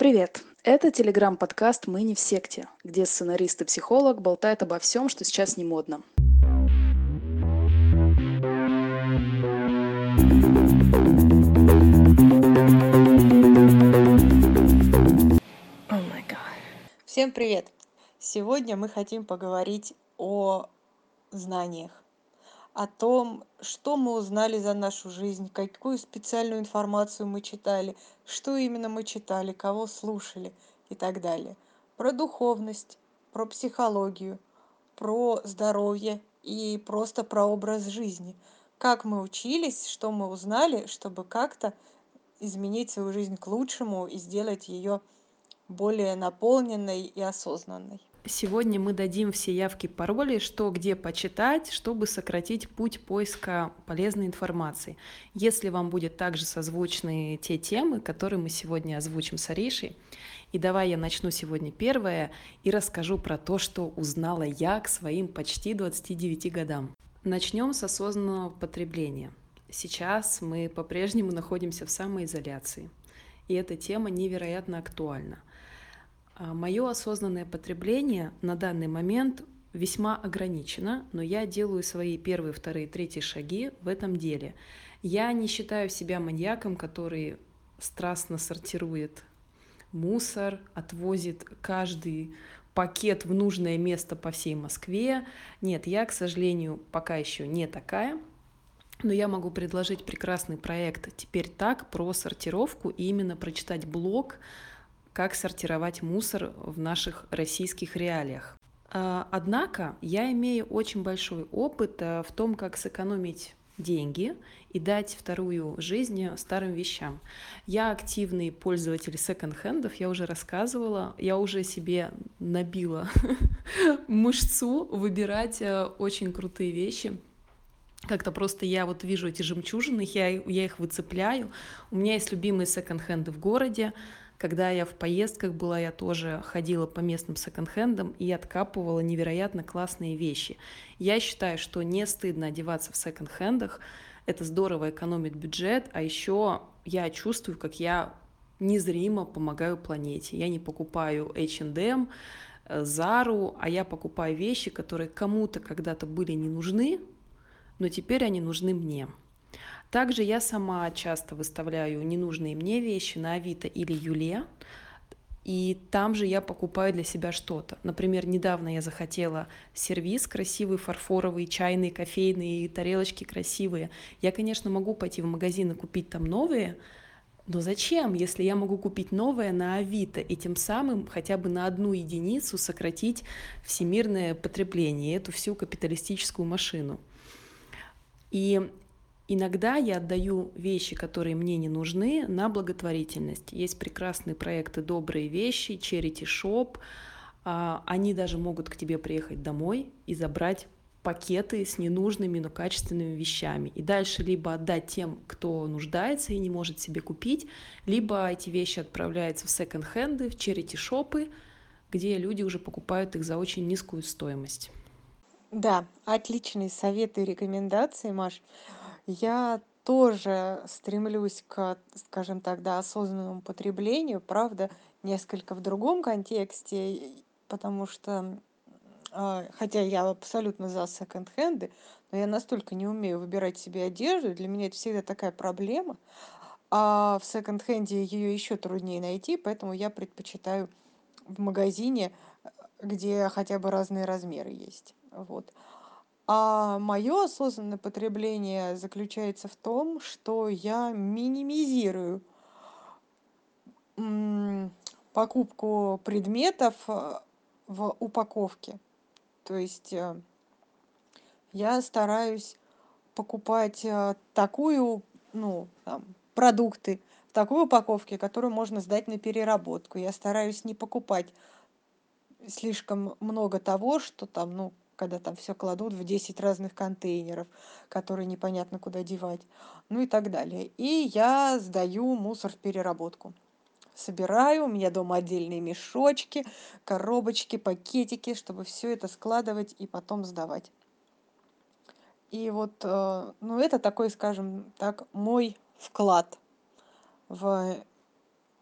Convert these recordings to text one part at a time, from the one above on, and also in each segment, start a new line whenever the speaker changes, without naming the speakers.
Привет! Это телеграм-подкаст «Мы не в секте», где сценарист и психолог болтают обо всем, что сейчас не модно.
Всем привет! Сегодня мы хотим поговорить о знаниях, о том, что мы узнали за нашу жизнь, какую специальную информацию мы читали, что именно мы читали, кого слушали и так далее. Про духовность, про психологию, про здоровье и просто про образ жизни. Как мы учились, что мы узнали, чтобы как-то изменить свою жизнь к лучшему и сделать ее более наполненной и осознанной.
Сегодня мы дадим все явки, пароли, что где почитать, чтобы сократить путь поиска полезной информации. Если вам будет также созвучны те темы, которые мы сегодня озвучим с Аришей, и давай я начну сегодня первое и расскажу про то, что узнала я к своим почти 29 годам. Начнем с осознанного потребления. Сейчас мы по-прежнему находимся в самоизоляции, и эта тема невероятно актуальна – Мое осознанное потребление на данный момент весьма ограничено, но я делаю свои первые, вторые, третьи шаги в этом деле. Я не считаю себя маньяком, который страстно сортирует мусор, отвозит каждый пакет в нужное место по всей Москве. Нет, я, к сожалению, пока еще не такая. Но я могу предложить прекрасный проект «Теперь так» про сортировку и именно прочитать блог как сортировать мусор в наших российских реалиях. А, однако я имею очень большой опыт э, в том, как сэкономить деньги и дать вторую жизнь старым вещам. Я активный пользователь секонд-хендов, я уже рассказывала, я уже себе набила мышцу выбирать э, очень крутые вещи. Как-то просто я вот вижу эти жемчужины, я, я их выцепляю. У меня есть любимые секонд-хенды в городе, когда я в поездках была, я тоже ходила по местным секонд-хендам и откапывала невероятно классные вещи. Я считаю, что не стыдно одеваться в секонд-хендах, это здорово экономит бюджет, а еще я чувствую, как я незримо помогаю планете. Я не покупаю H&M, Зару, а я покупаю вещи, которые кому-то когда-то были не нужны, но теперь они нужны мне. Также я сама часто выставляю ненужные мне вещи на Авито или Юле, и там же я покупаю для себя что-то. Например, недавно я захотела сервис красивый, фарфоровый, чайные, кофейные, тарелочки красивые. Я, конечно, могу пойти в магазин и купить там новые, но зачем, если я могу купить новое на Авито и тем самым хотя бы на одну единицу сократить всемирное потребление, эту всю капиталистическую машину? И Иногда я отдаю вещи, которые мне не нужны, на благотворительность. Есть прекрасные проекты «Добрые вещи», «Charity Shop». А, они даже могут к тебе приехать домой и забрать пакеты с ненужными, но качественными вещами. И дальше либо отдать тем, кто нуждается и не может себе купить, либо эти вещи отправляются в секонд-хенды, в черити-шопы, где люди уже покупают их за очень низкую стоимость.
Да, отличные советы и рекомендации, Маш. Я тоже стремлюсь к, скажем так, да, осознанному потреблению, правда, несколько в другом контексте, потому что, а, хотя я абсолютно за секонд-хенды, но я настолько не умею выбирать себе одежду, для меня это всегда такая проблема, а в секонд-хенде ее еще труднее найти, поэтому я предпочитаю в магазине, где хотя бы разные размеры есть. Вот. А мое осознанное потребление заключается в том, что я минимизирую покупку предметов э, в упаковке. То есть э, я стараюсь покупать э, такую, ну, там, продукты в такой упаковке, которую можно сдать на переработку. Я стараюсь не покупать слишком много того, что там, ну, когда там все кладут в 10 разных контейнеров, которые непонятно куда девать, ну и так далее. И я сдаю мусор в переработку. Собираю, у меня дома отдельные мешочки, коробочки, пакетики, чтобы все это складывать и потом сдавать. И вот, э, ну это такой, скажем так, мой вклад в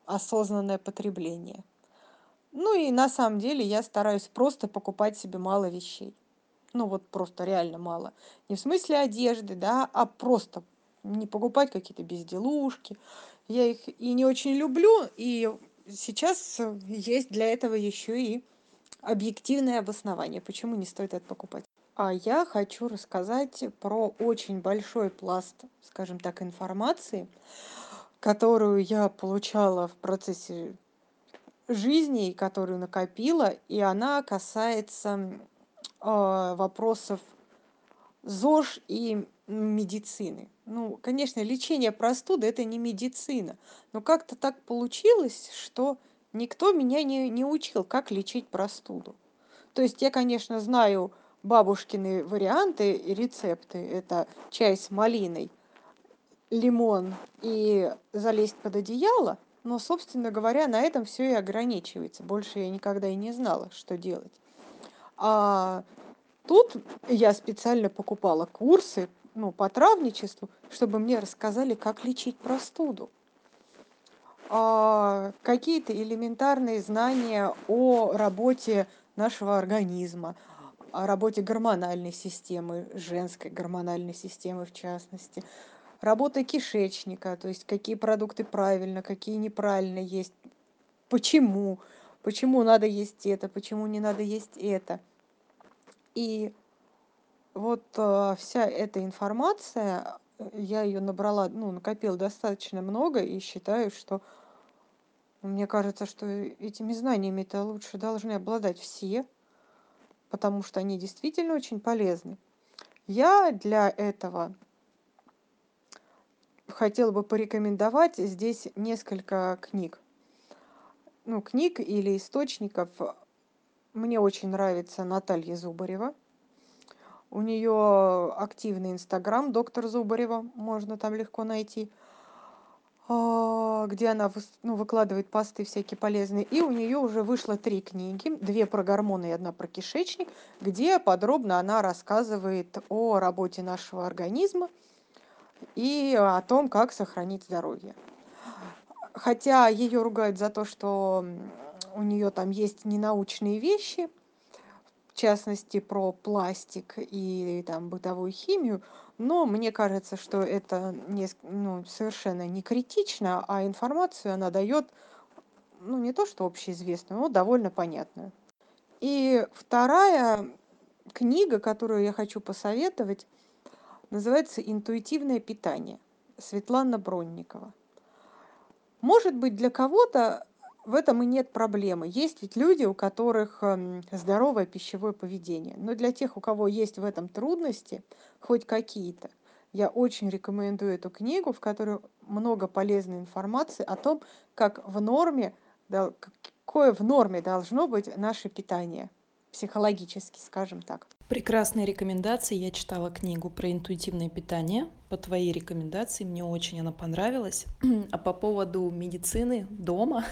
осознанное потребление. Ну и на самом деле я стараюсь просто покупать себе мало вещей. Ну вот просто реально мало. Не в смысле одежды, да, а просто не покупать какие-то безделушки. Я их и не очень люблю, и сейчас есть для этого еще и объективное обоснование, почему не стоит это покупать. А я хочу рассказать про очень большой пласт, скажем так, информации, которую я получала в процессе жизни, которую накопила, и она касается вопросов ЗОЖ и медицины. Ну, конечно, лечение простуды это не медицина, но как-то так получилось, что никто меня не, не учил, как лечить простуду. То есть я, конечно, знаю бабушкины варианты и рецепты. Это чай с малиной, лимон и залезть под одеяло. Но, собственно говоря, на этом все и ограничивается. Больше я никогда и не знала, что делать. А тут я специально покупала курсы ну, по травничеству, чтобы мне рассказали, как лечить простуду. А, какие-то элементарные знания о работе нашего организма, о работе гормональной системы, женской гормональной системы в частности, работа кишечника, то есть какие продукты правильно, какие неправильно есть, почему, почему надо есть это, почему не надо есть это. И вот э, вся эта информация, я ее набрала, ну, накопила достаточно много и считаю, что мне кажется, что этими знаниями-то лучше должны обладать все, потому что они действительно очень полезны. Я для этого хотела бы порекомендовать здесь несколько книг. Ну, книг или источников. Мне очень нравится Наталья Зубарева. У нее активный инстаграм доктор Зубарева, можно там легко найти, а, где она ну, выкладывает посты всякие полезные. И у нее уже вышло три книги, две про гормоны и одна про кишечник, где подробно она рассказывает о работе нашего организма и о том, как сохранить здоровье. Хотя ее ругают за то, что у нее там есть ненаучные вещи, частности про пластик и там бытовую химию, но мне кажется, что это не, ну, совершенно не критично, а информацию она дает, ну, не то что общеизвестную, но довольно понятную. И вторая книга, которую я хочу посоветовать, называется «Интуитивное питание» Светлана Бронникова. Может быть, для кого-то в этом и нет проблемы. Есть ведь люди, у которых эм, здоровое пищевое поведение. Но для тех, у кого есть в этом трудности, хоть какие-то, я очень рекомендую эту книгу, в которой много полезной информации о том, как в норме, какое в норме должно быть наше питание, психологически, скажем так.
Прекрасные рекомендации. Я читала книгу про интуитивное питание. По твоей рекомендации мне очень она понравилась. А по поводу медицины дома,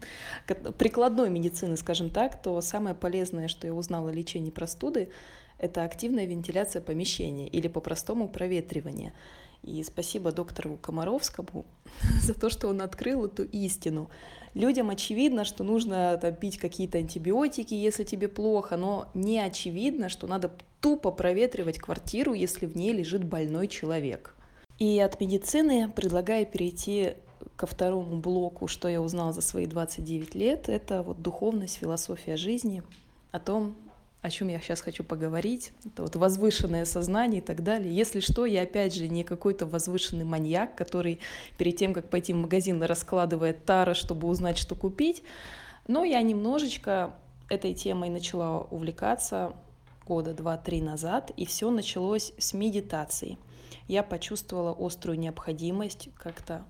прикладной медицины, скажем так, то самое полезное, что я узнала о лечении простуды, это активная вентиляция помещения или по-простому проветривание. И спасибо доктору Комаровскому за то, что он открыл эту истину. Людям очевидно, что нужно там, пить какие-то антибиотики, если тебе плохо, но не очевидно, что надо тупо проветривать квартиру, если в ней лежит больной человек. И от медицины предлагаю перейти ко второму блоку, что я узнала за свои 29 лет. Это вот духовность, философия жизни, о том, о чем я сейчас хочу поговорить, это вот возвышенное сознание и так далее. Если что, я опять же не какой-то возвышенный маньяк, который перед тем, как пойти в магазин, раскладывает тара, чтобы узнать, что купить. Но я немножечко этой темой начала увлекаться года два-три назад, и все началось с медитации. Я почувствовала острую необходимость как-то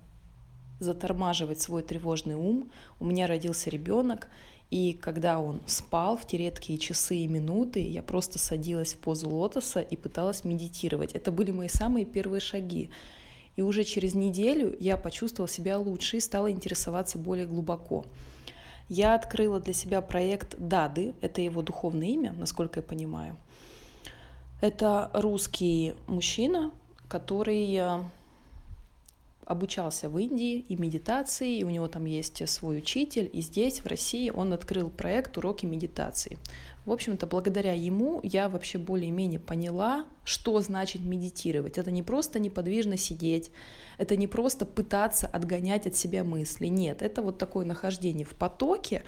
затормаживать свой тревожный ум. У меня родился ребенок, и когда он спал в те редкие часы и минуты, я просто садилась в позу лотоса и пыталась медитировать. Это были мои самые первые шаги. И уже через неделю я почувствовала себя лучше и стала интересоваться более глубоко. Я открыла для себя проект Дады, это его духовное имя, насколько я понимаю. Это русский мужчина, который э, обучался в Индии и медитации, и у него там есть свой учитель, и здесь, в России, он открыл проект «Уроки медитации». В общем-то, благодаря ему я вообще более-менее поняла, что значит медитировать. Это не просто неподвижно сидеть, это не просто пытаться отгонять от себя мысли. Нет, это вот такое нахождение в потоке.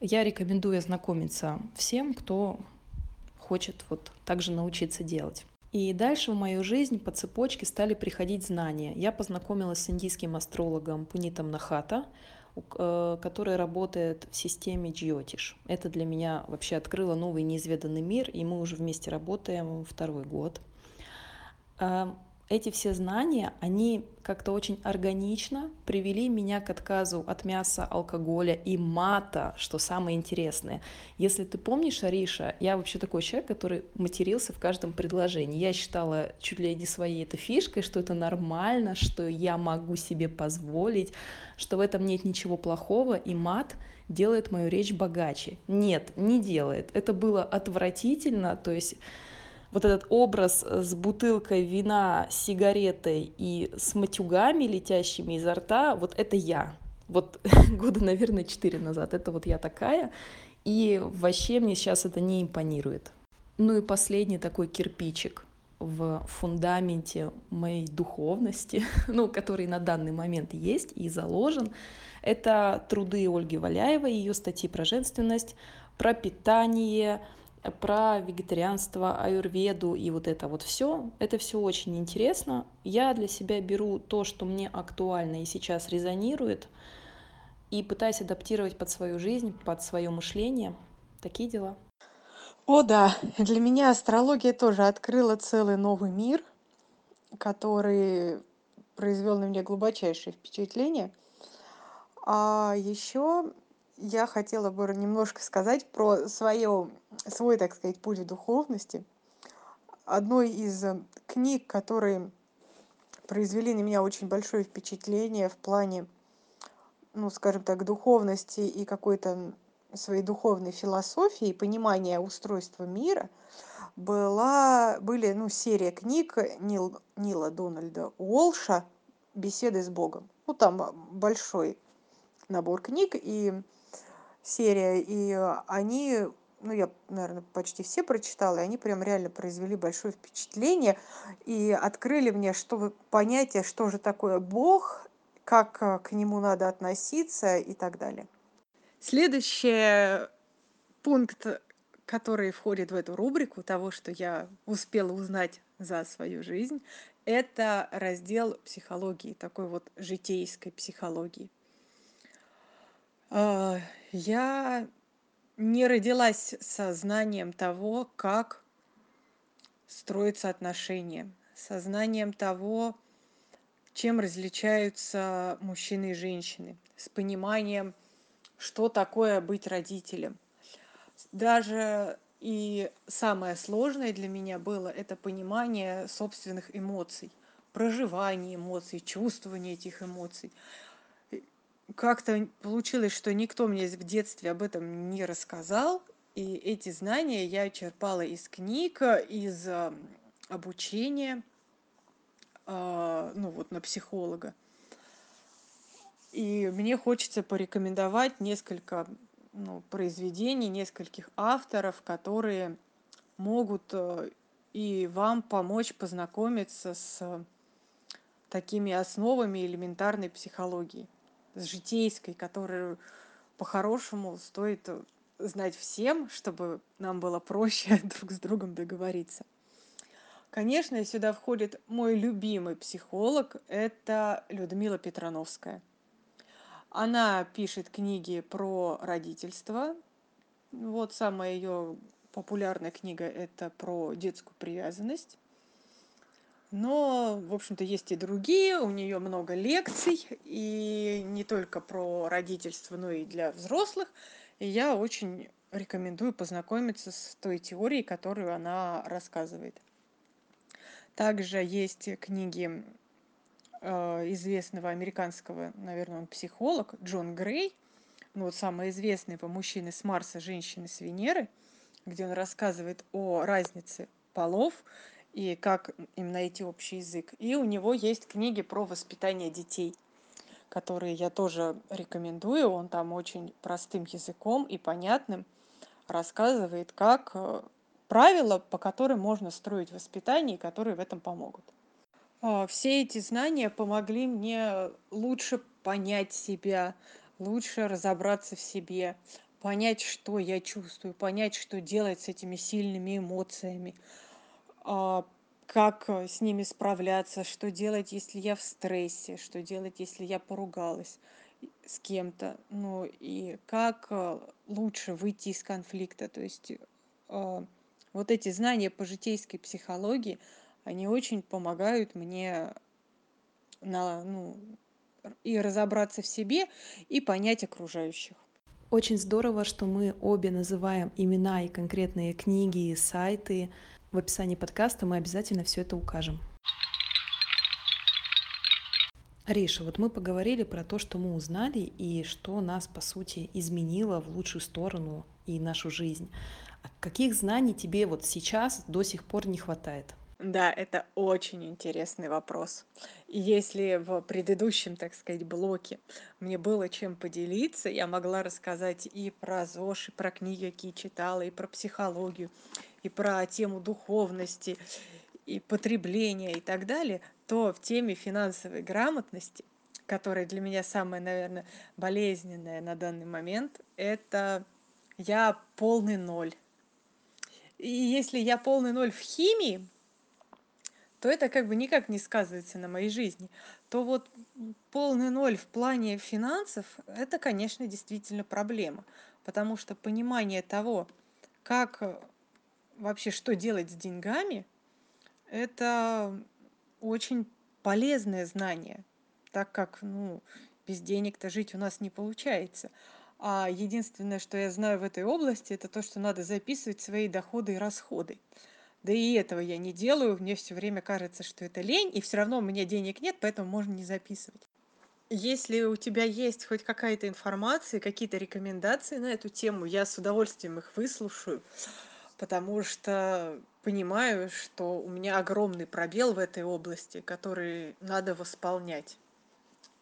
Я рекомендую ознакомиться всем, кто хочет вот также научиться делать. И дальше в мою жизнь по цепочке стали приходить знания. Я познакомилась с индийским астрологом Пунитом Нахата, э, который работает в системе Джиотиш. Это для меня вообще открыло новый неизведанный мир, и мы уже вместе работаем второй год. Эти все знания, они как-то очень органично привели меня к отказу от мяса, алкоголя и мата, что самое интересное. Если ты помнишь, Ариша, я вообще такой человек, который матерился в каждом предложении. Я считала чуть ли не своей это фишкой, что это нормально, что я могу себе позволить, что в этом нет ничего плохого, и мат делает мою речь богаче. Нет, не делает. Это было отвратительно, то есть вот этот образ э, с бутылкой вина, сигаретой и с матюгами, летящими изо рта, вот это я. Вот года, наверное, четыре назад. Это вот я такая. И вообще мне сейчас это не импонирует. Ну и последний такой кирпичик в фундаменте моей духовности, ну, который на данный момент есть и заложен, это труды Ольги Валяевой, ее статьи про женственность, про питание, про вегетарианство, аюрведу и вот это вот все. Это все очень интересно. Я для себя беру то, что мне актуально и сейчас резонирует, и пытаюсь адаптировать под свою жизнь, под свое мышление. Такие дела.
О да, для меня астрология тоже открыла целый новый мир, который произвел на меня глубочайшее впечатление. А еще я хотела бы немножко сказать про свое, свой, так сказать, путь в духовности. Одной из э, книг, которые произвели на меня очень большое впечатление в плане, ну, скажем так, духовности и какой-то своей духовной философии и понимания устройства мира, была, были ну, серия книг Нил, Нила Дональда Уолша «Беседы с Богом». Ну, там большой набор книг, и серия, и они, ну, я, наверное, почти все прочитала, и они прям реально произвели большое впечатление и открыли мне что понятие, что же такое Бог, как э, к нему надо относиться и так далее. Следующий пункт, который входит в эту рубрику того, что я успела узнать за свою жизнь, это раздел психологии, такой вот житейской психологии. А, я не родилась со знанием того, как строятся отношения, со знанием того, чем различаются мужчины и женщины, с пониманием, что такое быть родителем. Даже и самое сложное для меня было это понимание собственных эмоций, проживание эмоций, чувствование этих эмоций как-то получилось, что никто мне в детстве об этом не рассказал, и эти знания я черпала из книг, из а, обучения, а, ну вот на психолога. И мне хочется порекомендовать несколько ну, произведений, нескольких авторов, которые могут э, и вам помочь познакомиться с такими основами элементарной психологии житейской, которую по-хорошему стоит э, знать всем, чтобы нам было проще друг с другом договориться. Конечно, сюда входит мой любимый психолог, это Людмила Петрановская. Она пишет книги про родительство. Вот самая ее популярная книга – это про детскую привязанность. Но, в общем-то, есть и другие, у нее много лекций, и не только про родительство, но и для взрослых. И я очень рекомендую познакомиться с той теорией, которую она рассказывает. Также есть книги э, известного американского, наверное, он психолог, Джон Грей, ну, вот самый известный по «Мужчины с Марса, женщины с Венеры», где он рассказывает о разнице полов и как им найти общий язык. И у него есть книги про воспитание детей, которые я тоже рекомендую. Он там очень простым языком и понятным рассказывает, как э, правила, по которым можно строить воспитание, и которые в этом помогут. А, все эти знания помогли мне лучше понять себя, лучше разобраться в себе, понять, что я чувствую, понять, что делать с этими сильными эмоциями, а, как э, с ними справляться, что делать, если я в стрессе, что делать, если я поругалась с кем-то, ну и как э, лучше выйти из конфликта. То есть э, вот эти знания по житейской психологии, они очень помогают мне на, ну, и разобраться в себе, и понять окружающих.
Очень здорово, что мы обе называем имена и конкретные книги и сайты. В описании подкаста мы обязательно все это укажем. Ариша, вот мы поговорили про то, что мы узнали и что нас, по сути, изменило в лучшую сторону и нашу жизнь. А каких знаний тебе вот сейчас до сих пор не хватает?
Да, это очень интересный вопрос. Если в предыдущем, так сказать, блоке мне было чем поделиться, я могла рассказать и про ЗОЖ, и про книги, какие читала, и про психологию, и про тему духовности, и потребления и так далее, то в теме финансовой грамотности, которая для меня самая, наверное, болезненная на данный момент, это я полный ноль. И если я полный ноль в химии, то это как бы никак не сказывается на моей жизни. То вот полный ноль в плане финансов, это, конечно, действительно проблема. Потому что понимание того, как вообще что делать с деньгами, это очень полезное знание, так как, ну, без денег-то жить у нас не получается. А единственное, что я знаю в этой области, это то, что надо записывать свои доходы и расходы. Да и этого я не делаю, мне все время кажется, что это лень, и все равно у меня денег нет, поэтому можно не записывать. Если у тебя есть хоть какая-то информация, какие-то рекомендации на эту тему, я с удовольствием их выслушаю, потому что понимаю, что у меня огромный пробел в этой области, который надо восполнять.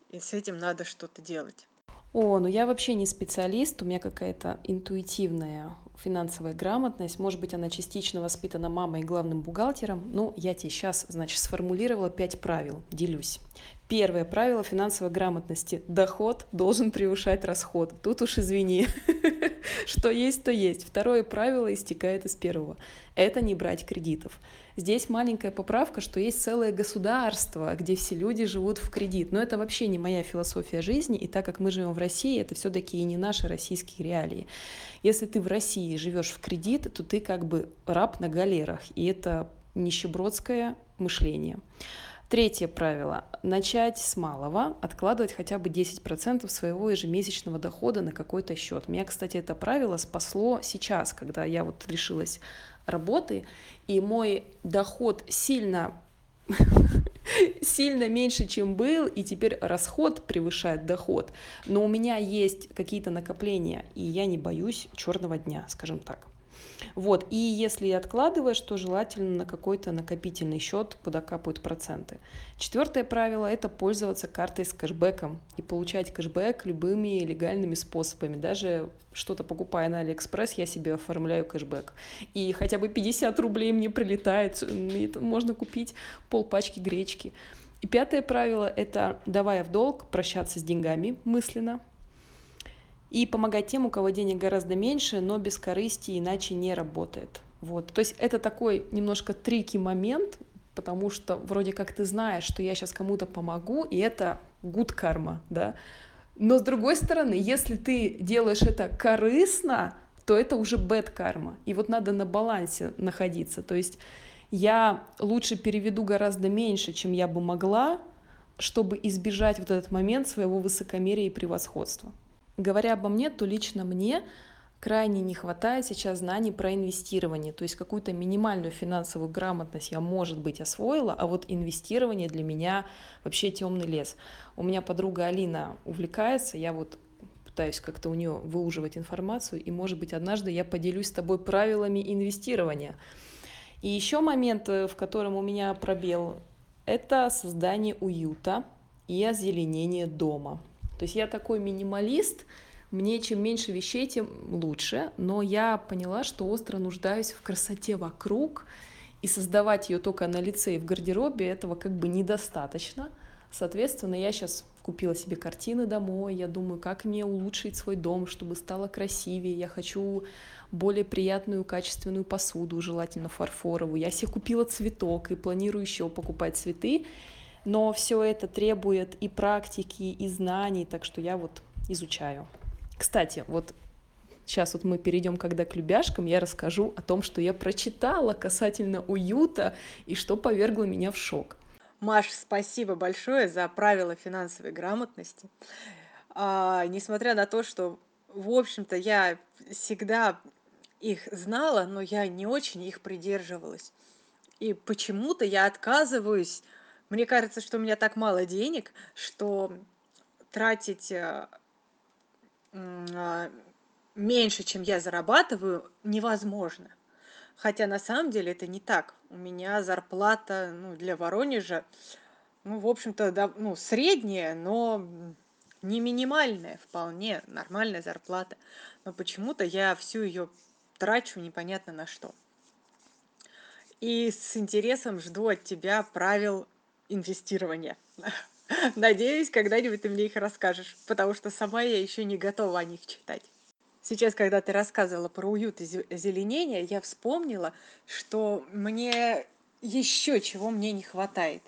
И с этим надо что-то делать.
О, ну я вообще не специалист, у меня какая-то интуитивная финансовая грамотность. Может быть, она частично воспитана мамой и главным бухгалтером. Ну, я тебе сейчас, значит, сформулировала пять правил, делюсь. Первое правило финансовой грамотности. Доход должен превышать расход. Тут уж извини, что есть, то есть. Второе правило истекает из первого. Это не брать кредитов. Здесь маленькая поправка, что есть целое государство, где все люди живут в кредит. Но это вообще не моя философия жизни, и так как мы живем в России, это все-таки и не наши российские реалии. Если ты в России живешь в кредит, то ты как бы раб на галерах, и это нищебродское мышление. Третье правило. Начать с малого, откладывать хотя бы 10% своего ежемесячного дохода на какой-то счет. Меня, кстати, это правило спасло сейчас, когда я вот лишилась работы, и мой доход сильно сильно меньше, чем был, и теперь расход превышает доход. Но у меня есть какие-то накопления, и я не боюсь черного дня, скажем так. Вот. И если откладываешь, то желательно на какой-то накопительный счет, куда капают проценты. Четвертое правило – это пользоваться картой с кэшбэком и получать кэшбэк любыми легальными способами. Даже что-то покупая на Алиэкспресс, я себе оформляю кэшбэк. И хотя бы 50 рублей мне прилетает, можно купить пол пачки гречки. И пятое правило – это, давая в долг, прощаться с деньгами мысленно, и помогать тем, у кого денег гораздо меньше, но без корысти иначе не работает. Вот. То есть это такой немножко трики момент, потому что вроде как ты знаешь, что я сейчас кому-то помогу, и это good карма, да. Но с другой стороны, если ты делаешь это корыстно, то это уже bad карма. И вот надо на балансе находиться. То есть я лучше переведу гораздо меньше, чем я бы могла, чтобы избежать вот этот момент своего высокомерия и превосходства. Говоря обо мне, то лично мне крайне не хватает сейчас знаний про инвестирование. То есть какую-то минимальную финансовую грамотность я, может быть, освоила, а вот инвестирование для меня вообще темный лес. У меня подруга Алина увлекается, я вот пытаюсь как-то у нее выуживать информацию, и, может быть, однажды я поделюсь с тобой правилами инвестирования. И еще момент, э, в котором у меня пробел, это создание уюта и озеленение дома. То есть я такой минималист, мне чем меньше вещей, тем лучше, но я поняла, что остро нуждаюсь в красоте вокруг, и создавать ее только на лице и в гардеробе этого как бы недостаточно. Соответственно, я сейчас купила себе картины домой, я думаю, как мне улучшить свой дом, чтобы стало красивее. Я хочу более приятную, качественную посуду, желательно фарфоровую. Я себе купила цветок и планирую еще покупать цветы, но все это требует и практики, и знаний, так что я вот изучаю. Кстати, вот сейчас вот мы перейдем когда к любяшкам, я расскажу о том, что я прочитала касательно уюта и что повергло меня в шок.
Маш, спасибо большое за правила финансовой грамотности. А, несмотря на то, что, в общем-то, я всегда их знала, но я не очень их придерживалась. И почему-то я отказываюсь. Мне кажется, что у меня так мало денег, что тратить э, а, меньше, чем я зарабатываю, невозможно. Хотя на самом деле это не так. У меня зарплата ну, для Воронежа, ну, в общем-то, да, ну, средняя, но не минимальная, вполне нормальная зарплата. Но почему-то я всю ее трачу непонятно на что. И с интересом жду от тебя правил инвестирования. Надеюсь, когда-нибудь ты мне их расскажешь, потому что сама я еще не готова о них читать. Сейчас, когда ты рассказывала про уют и зеленение, я вспомнила, что мне еще чего мне не хватает.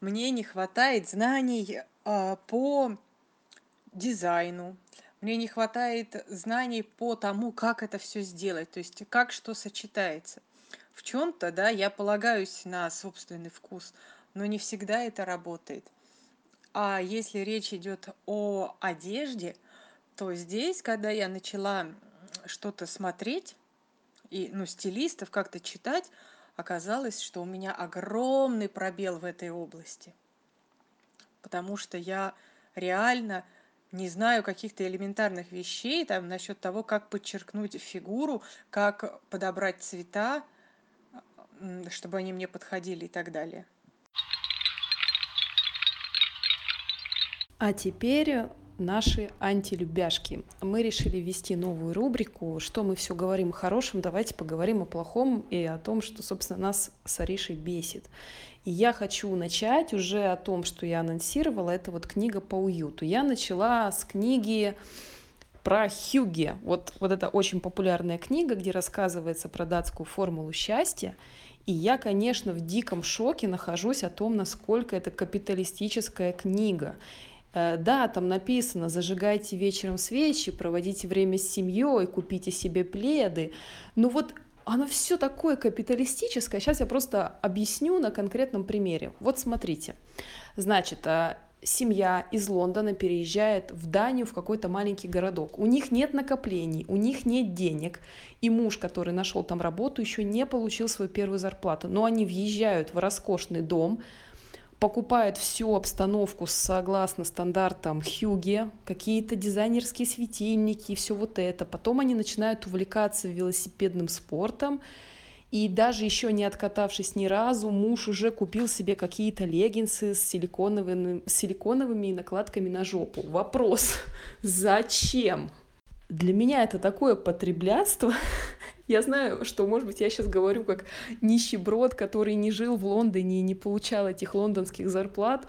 Мне не хватает знаний э, по дизайну, мне не хватает знаний по тому, как это все сделать, то есть как что сочетается. В чем-то, да, я полагаюсь на собственный вкус, но не всегда это работает. А если речь идет о одежде, то здесь, когда я начала что-то смотреть, и, ну, стилистов как-то читать, оказалось, что у меня огромный пробел в этой области. Потому что я реально не знаю каких-то элементарных вещей там насчет того, как подчеркнуть фигуру, как подобрать цвета, чтобы они мне подходили и так далее.
А теперь наши антилюбяшки. Мы решили ввести новую рубрику «Что мы все говорим о хорошем, давайте поговорим о плохом и о том, что, собственно, нас с Аришей бесит». И я хочу начать уже о том, что я анонсировала, это вот книга по уюту. Я начала с книги про Хюге. Вот, вот это очень популярная книга, где рассказывается про датскую формулу счастья. И я, конечно, в диком шоке нахожусь о том, насколько это капиталистическая книга. Э, да, там написано, зажигайте вечером свечи, проводите время с семьей, купите себе пледы. Но вот оно все такое капиталистическое. Сейчас я просто объясню на конкретном примере. Вот смотрите. Значит, э, семья из Лондона переезжает в Данию, в какой-то маленький городок. У них нет накоплений, у них нет денег. И муж, который нашел там работу, еще не получил свою первую зарплату. Но они въезжают в роскошный дом, покупает всю обстановку согласно стандартам Хьюге, какие-то дизайнерские светильники и все вот это. Потом они начинают увлекаться велосипедным спортом, и даже еще не откатавшись ни разу, муж уже купил себе какие-то леггинсы с силиконовыми, с силиконовыми накладками на жопу. Вопрос, зачем? Для меня это такое потреблятство, я знаю, что, может быть, я сейчас говорю как нищеброд, который не жил в Лондоне и не получал этих лондонских зарплат,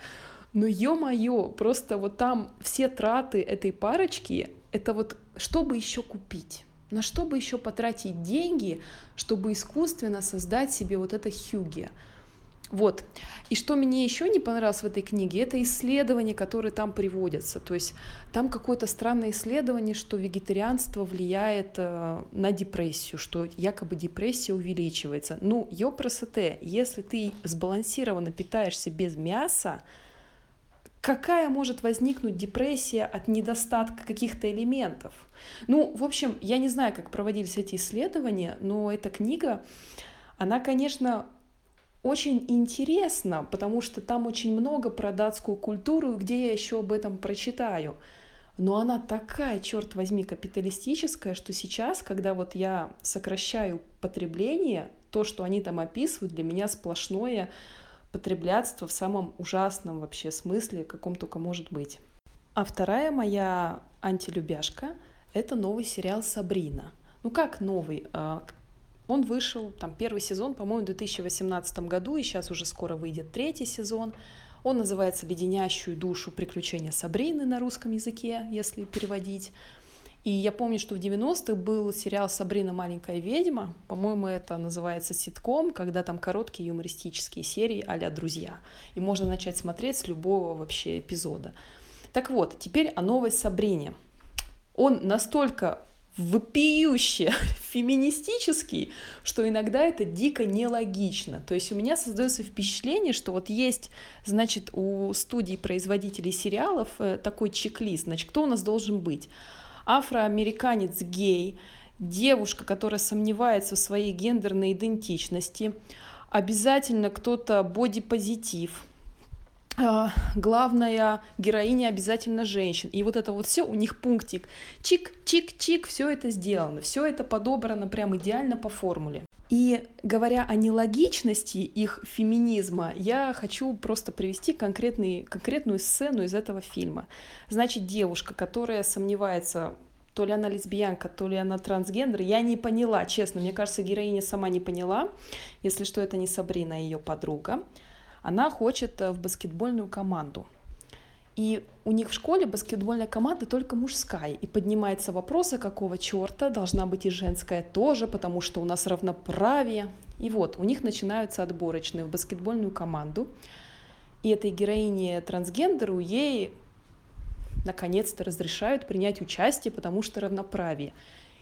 но ё-моё, просто вот там все траты этой парочки, это вот чтобы еще купить? На что бы еще потратить деньги, чтобы искусственно создать себе вот это хюге? Вот. И что мне еще не понравилось в этой книге, это исследования, которые там приводятся. То есть там какое-то странное исследование, что вегетарианство влияет э, на депрессию, что якобы депрессия увеличивается. Ну, ёпросоте, если ты сбалансированно питаешься без мяса, какая может возникнуть депрессия от недостатка каких-то элементов? Ну, в общем, я не знаю, как проводились эти исследования, но эта книга, она, конечно, очень интересно, потому что там очень много про датскую культуру, где я еще об этом прочитаю. но она такая, черт возьми, капиталистическая, что сейчас, когда вот я сокращаю потребление, то, что они там описывают, для меня сплошное потреблятство в самом ужасном вообще смысле, каком только может быть. А вторая моя антилюбяшка — это новый сериал «Сабрина». Ну как новый? Он вышел, там, первый сезон, по-моему, в 2018 году, и сейчас уже скоро выйдет третий сезон. Он называется «Леденящую душу приключения Сабрины» на русском языке, если переводить. И я помню, что в 90-х был сериал «Сабрина. Маленькая ведьма». По-моему, это называется ситком, когда там короткие юмористические серии а «Друзья». И можно начать смотреть с любого вообще эпизода. Так вот, теперь о новой Сабрине. Он настолько вопиюще феминистический, что иногда это дико нелогично. То есть у меня создается впечатление, что вот есть, значит, у студий производителей сериалов э, такой чек-лист, значит, кто у нас должен быть? Афроамериканец гей, девушка, которая сомневается в своей гендерной идентичности, обязательно кто-то бодипозитив, главная героиня обязательно женщин. И вот это вот все, у них пунктик. Чик-чик-чик, все это сделано. Все это подобрано прям идеально по формуле. И говоря о нелогичности их феминизма, я хочу просто привести конкретный, конкретную сцену из этого фильма. Значит, девушка, которая сомневается, то ли она лесбиянка, то ли она трансгендер, я не поняла, честно. Мне кажется, героиня сама не поняла. Если что, это не Сабрина, а ее подруга она хочет э, в баскетбольную команду. И у них в школе баскетбольная команда только мужская. И поднимается вопрос, а какого черта должна быть и женская тоже, потому что у нас равноправие. И вот, у них начинаются отборочные в баскетбольную команду. И этой героине трансгендеру ей наконец-то разрешают принять участие, потому что равноправие.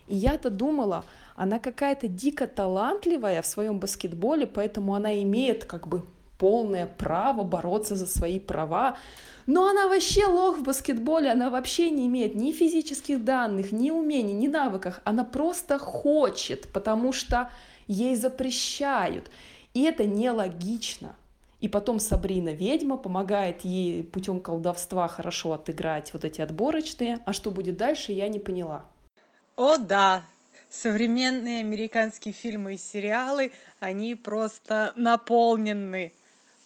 И я-то думала, она какая-то дико талантливая в своем баскетболе, поэтому она имеет как бы полное право бороться за свои права. Но она вообще лох в баскетболе, она вообще не имеет ни физических данных, ни умений, ни навыков. Она просто хочет, потому что ей запрещают. И это нелогично. И потом Сабрина ведьма помогает ей путем колдовства хорошо отыграть вот эти отборочные. А что будет дальше, я не поняла.
О да, современные американские фильмы и сериалы, они просто наполнены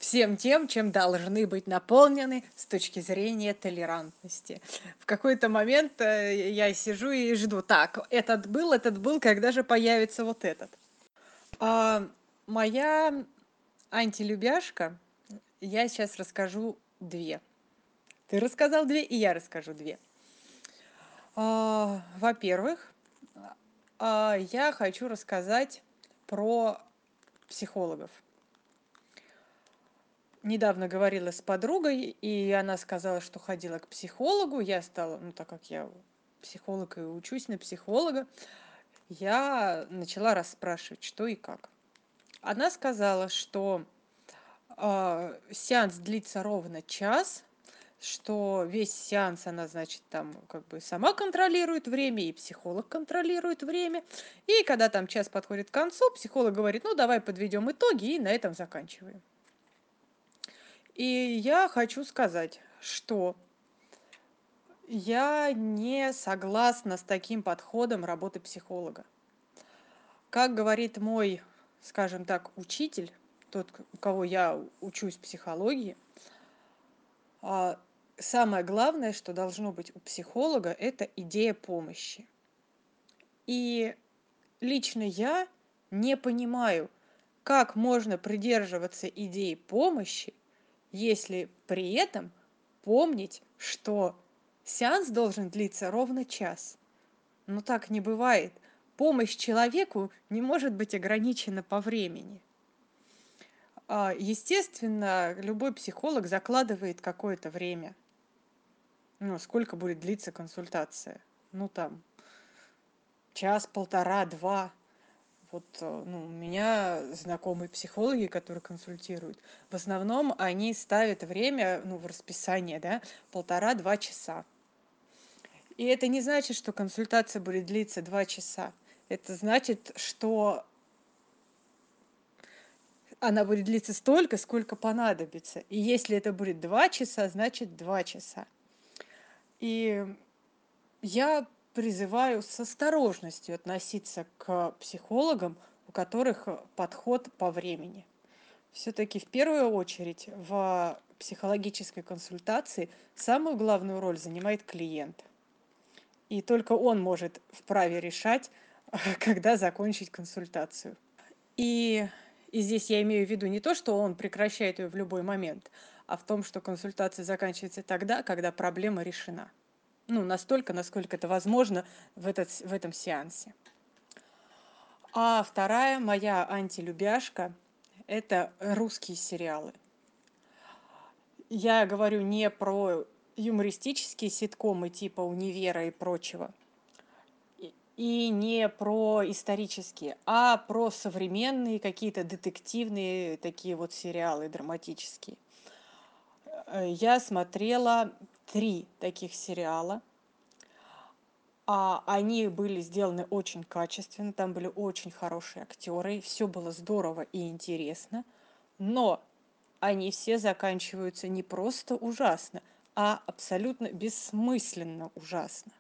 всем тем, чем должны быть наполнены с точки зрения толерантности. В какой-то момент э, я сижу и жду, так, этот был, этот был, когда же появится вот этот. А моя антилюбяшка, я сейчас расскажу две. Ты рассказал две, и я расскажу две. А, во-первых, а, я хочу рассказать про психологов недавно говорила с подругой, и она сказала, что ходила к психологу. Я стала, ну так как я психолог и учусь на психолога, я начала расспрашивать, что и как. Она сказала, что э, сеанс длится ровно час, что весь сеанс она, значит, там как бы сама контролирует время, и психолог контролирует время. И когда там час подходит к концу, психолог говорит, ну давай подведем итоги и на этом заканчиваем. И я хочу сказать, что я не согласна с таким подходом работы психолога. Как говорит мой, скажем так, учитель, тот, у кого я учусь психологии, а, самое главное, что должно быть у психолога, это идея помощи. И лично я не понимаю, как можно придерживаться идеи помощи, если при этом помнить, что сеанс должен длиться ровно час. Но так не бывает. Помощь человеку не может быть ограничена по времени. А, естественно, любой психолог закладывает какое-то время. Ну, сколько будет длиться консультация? Ну, там, час, полтора, два вот э, ну, у меня знакомые психологи, которые консультируют, в основном они ставят время ну, в расписание, да, полтора-два часа. И это не значит, что консультация будет длиться два часа. Это значит, что она будет длиться столько, сколько понадобится. И если это будет два часа, значит два часа. И я призываю с осторожностью относиться к психологам, у которых подход по времени. Все-таки в первую очередь в психологической консультации самую главную роль занимает клиент. И только он может вправе решать, когда закончить консультацию. И, и здесь я имею в виду не то, что он прекращает ее в любой момент, а в том, что консультация заканчивается тогда, когда проблема решена. Ну, настолько, насколько это возможно в, этот, в этом сеансе. А вторая моя антилюбяшка – это русские сериалы. Я говорю не про юмористические ситкомы типа «Универа» и прочего, и не про исторические, а про современные какие-то детективные такие вот сериалы драматические. Э, я смотрела три таких сериала. А они были сделаны очень качественно, там были очень хорошие актеры, все было здорово и интересно, но они все заканчиваются не просто ужасно, а абсолютно бессмысленно ужасно.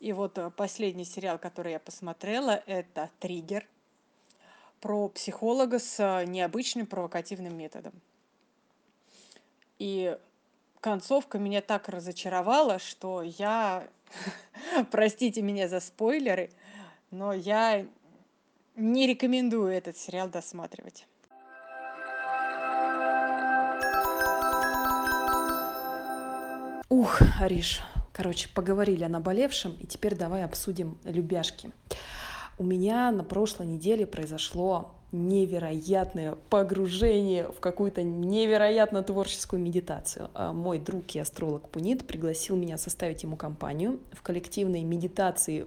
И вот э, последний сериал, который я посмотрела, это «Триггер» про психолога с э, необычным провокативным методом. И концовка меня так разочаровала, что я, простите меня за спойлеры, но я не рекомендую этот сериал досматривать.
Ух, Ариш, короче, поговорили о наболевшем, и теперь давай обсудим любяшки. У меня на прошлой неделе произошло невероятное погружение в какую-то невероятно творческую медитацию. А мой друг и астролог Пунит пригласил меня составить ему компанию в коллективной медитации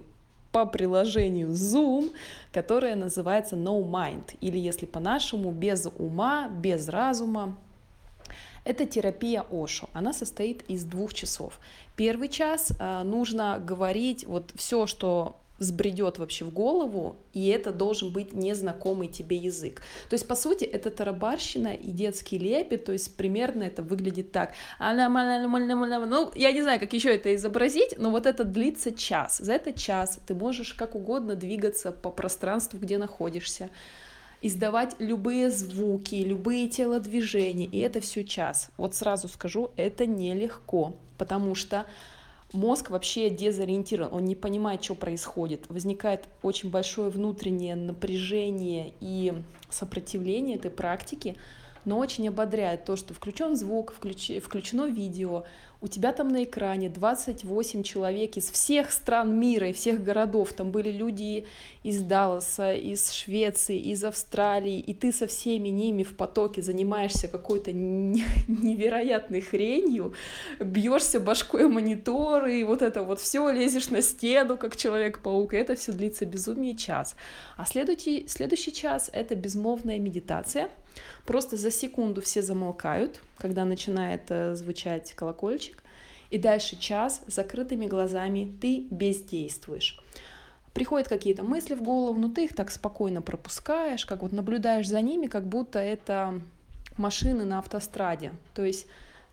по приложению Zoom, которая называется No Mind, или если по-нашему, без ума, без разума, это терапия Ошо. Она состоит из двух часов. Первый час э, нужно говорить вот все, что взбредет вообще в голову, и это должен быть незнакомый тебе язык. То есть, по сути, это тарабарщина и детский лепет, то есть примерно это выглядит так. Ну, я не знаю, как еще это изобразить, но вот это длится час. За этот час ты можешь как угодно двигаться по пространству, где находишься издавать любые звуки, любые телодвижения, и это все час. Вот сразу скажу, это нелегко, потому что мозг вообще дезориентирован, он не понимает, что происходит. Возникает очень большое внутреннее напряжение и сопротивление этой практике, но очень ободряет то, что включен звук, включ... включено видео, у тебя там на экране 28 человек из всех стран мира и всех городов. Там были люди из Далласа, из Швеции, из Австралии, и ты со всеми ними в потоке занимаешься какой-то невероятной хренью, бьешься башкой мониторы, и вот это вот все лезешь на стену, как Человек-паук, и это все длится безумие час. А следующий, следующий час — это безмолвная медитация — Просто за секунду все замолкают, когда начинает э, звучать колокольчик, и дальше час с закрытыми глазами ты бездействуешь. Приходят какие-то мысли в голову, но ты их так спокойно пропускаешь, как вот наблюдаешь за ними, как будто это машины на автостраде. То есть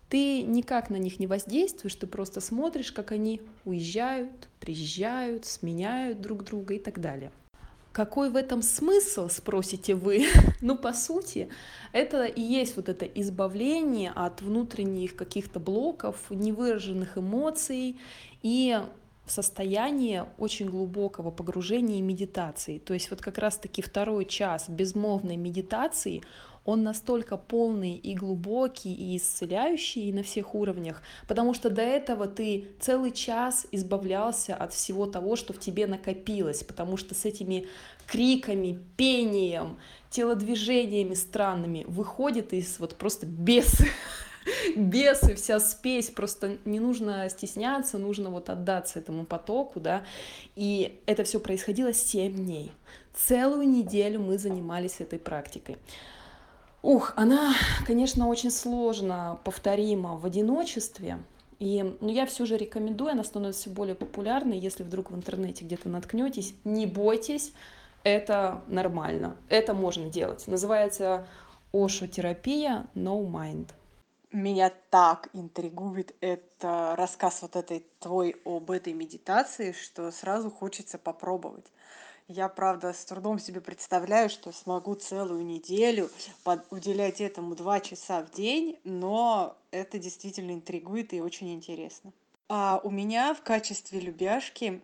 ты никак на них не воздействуешь, ты просто смотришь, как они уезжают, приезжают, сменяют друг друга и так далее. Какой в этом смысл, спросите вы? ну, по сути, это и есть вот это избавление от внутренних каких-то блоков, невыраженных эмоций и состояние очень глубокого погружения и медитации. То есть вот как раз-таки второй час безмолвной медитации, он настолько полный и глубокий, и исцеляющий на всех уровнях, потому что до этого ты целый час избавлялся от всего того, что в тебе накопилось, потому что с этими криками, пением, телодвижениями странными выходит из вот просто бес бесы, вся спесь, просто не нужно стесняться, нужно вот отдаться этому потоку, да, и это все происходило 7 дней. Целую неделю мы занимались этой практикой. Ух, она, конечно, очень сложно повторима в одиночестве. И, но ну, я все же рекомендую, она становится все более популярной. Если вдруг в интернете где-то наткнетесь, не бойтесь, это нормально, это можно делать. Называется ошо-терапия No Mind.
меня так интригует это рассказ вот этой твой об этой медитации, что сразу хочется попробовать. Я, правда, с трудом себе представляю, что смогу целую неделю под уделять этому 2 часа в день, но это действительно интригует и очень интересно. А у меня в качестве любяшки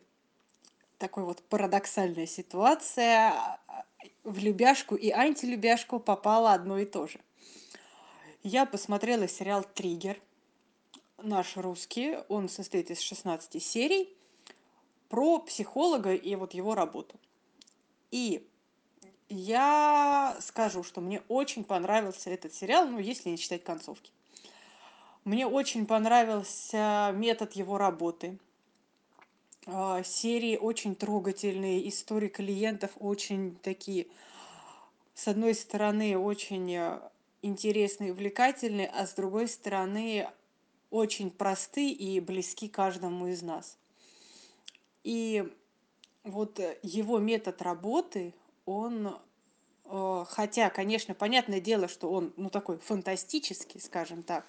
такой вот парадоксальная ситуация. В любяшку и антилюбяшку попало одно и то же. Я посмотрела сериал «Триггер», наш русский. Он состоит из 16 серий про психолога и вот его работу. И я скажу, что мне очень понравился этот сериал, ну, если не читать концовки. Мне очень понравился метод его работы. А, серии очень трогательные, истории клиентов очень такие, с одной стороны, очень э, интересные, увлекательные, а с другой стороны, очень просты и близки каждому из нас. И вот э, его метод работы, он, э, хотя, конечно, понятное дело, что он, ну, такой фантастический, скажем так,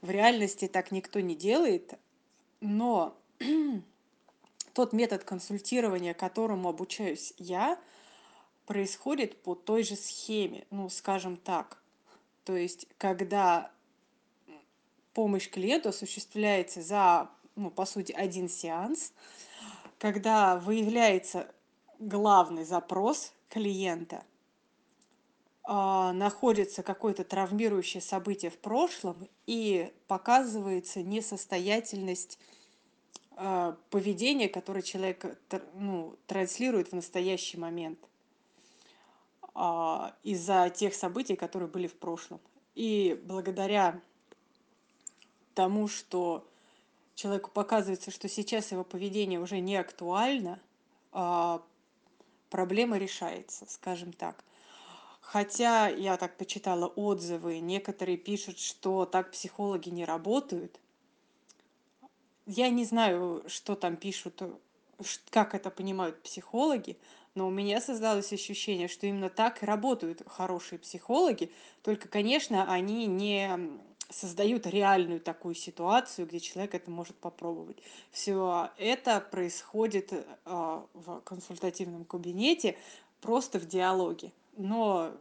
в реальности так никто не делает, но тот метод консультирования, которому обучаюсь я, происходит по той же схеме, ну, скажем так. То есть, когда помощь клиенту осуществляется за, ну, по сути, один сеанс, когда выявляется главный запрос клиента, а, находится какое-то травмирующее событие в прошлом и показывается несостоятельность а, поведения, которое человек ну, транслирует в настоящий момент а, из-за тех событий, которые были в прошлом. И благодаря тому, что человеку показывается, что сейчас его поведение уже не актуально, а, проблема решается, скажем так. Хотя я так почитала отзывы, некоторые пишут, что так психологи не работают. Я не знаю, что там пишут, как это понимают психологи, но у меня создалось ощущение, что именно так и работают хорошие психологи, только, конечно, они не создают реальную такую ситуацию, где человек это может попробовать. Все это происходит а, в консультативном кабинете, просто в диалоге. Но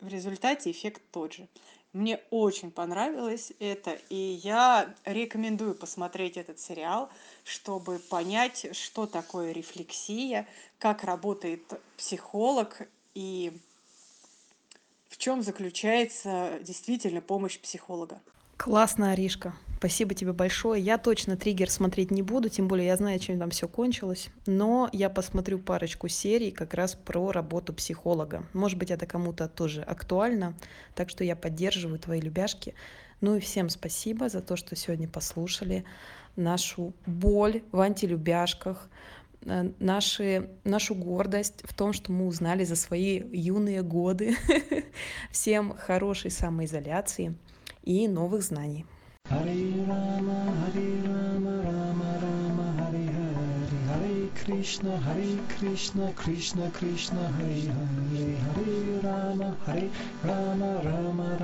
в результате эффект тот же. Мне очень понравилось это, и я рекомендую посмотреть этот сериал, чтобы понять, что такое рефлексия, как работает психолог и в чем заключается действительно помощь психолога.
Классно, Аришка. Спасибо тебе большое. Я точно триггер смотреть не буду, тем более я знаю, чем там все кончилось. Но я посмотрю парочку серий как раз про работу психолога. Может быть, это кому-то тоже актуально. Так что я поддерживаю твои любяшки. Ну и всем спасибо за то, что сегодня послушали нашу боль в антилюбяшках, наши, нашу гордость в том, что мы узнали за свои юные годы. Всем хорошей самоизоляции и новых знаний. Krishna, Hare Krishna, Krishna Krishna, Hare Hare, Hare Rama, Hare Rama, Rama Rama.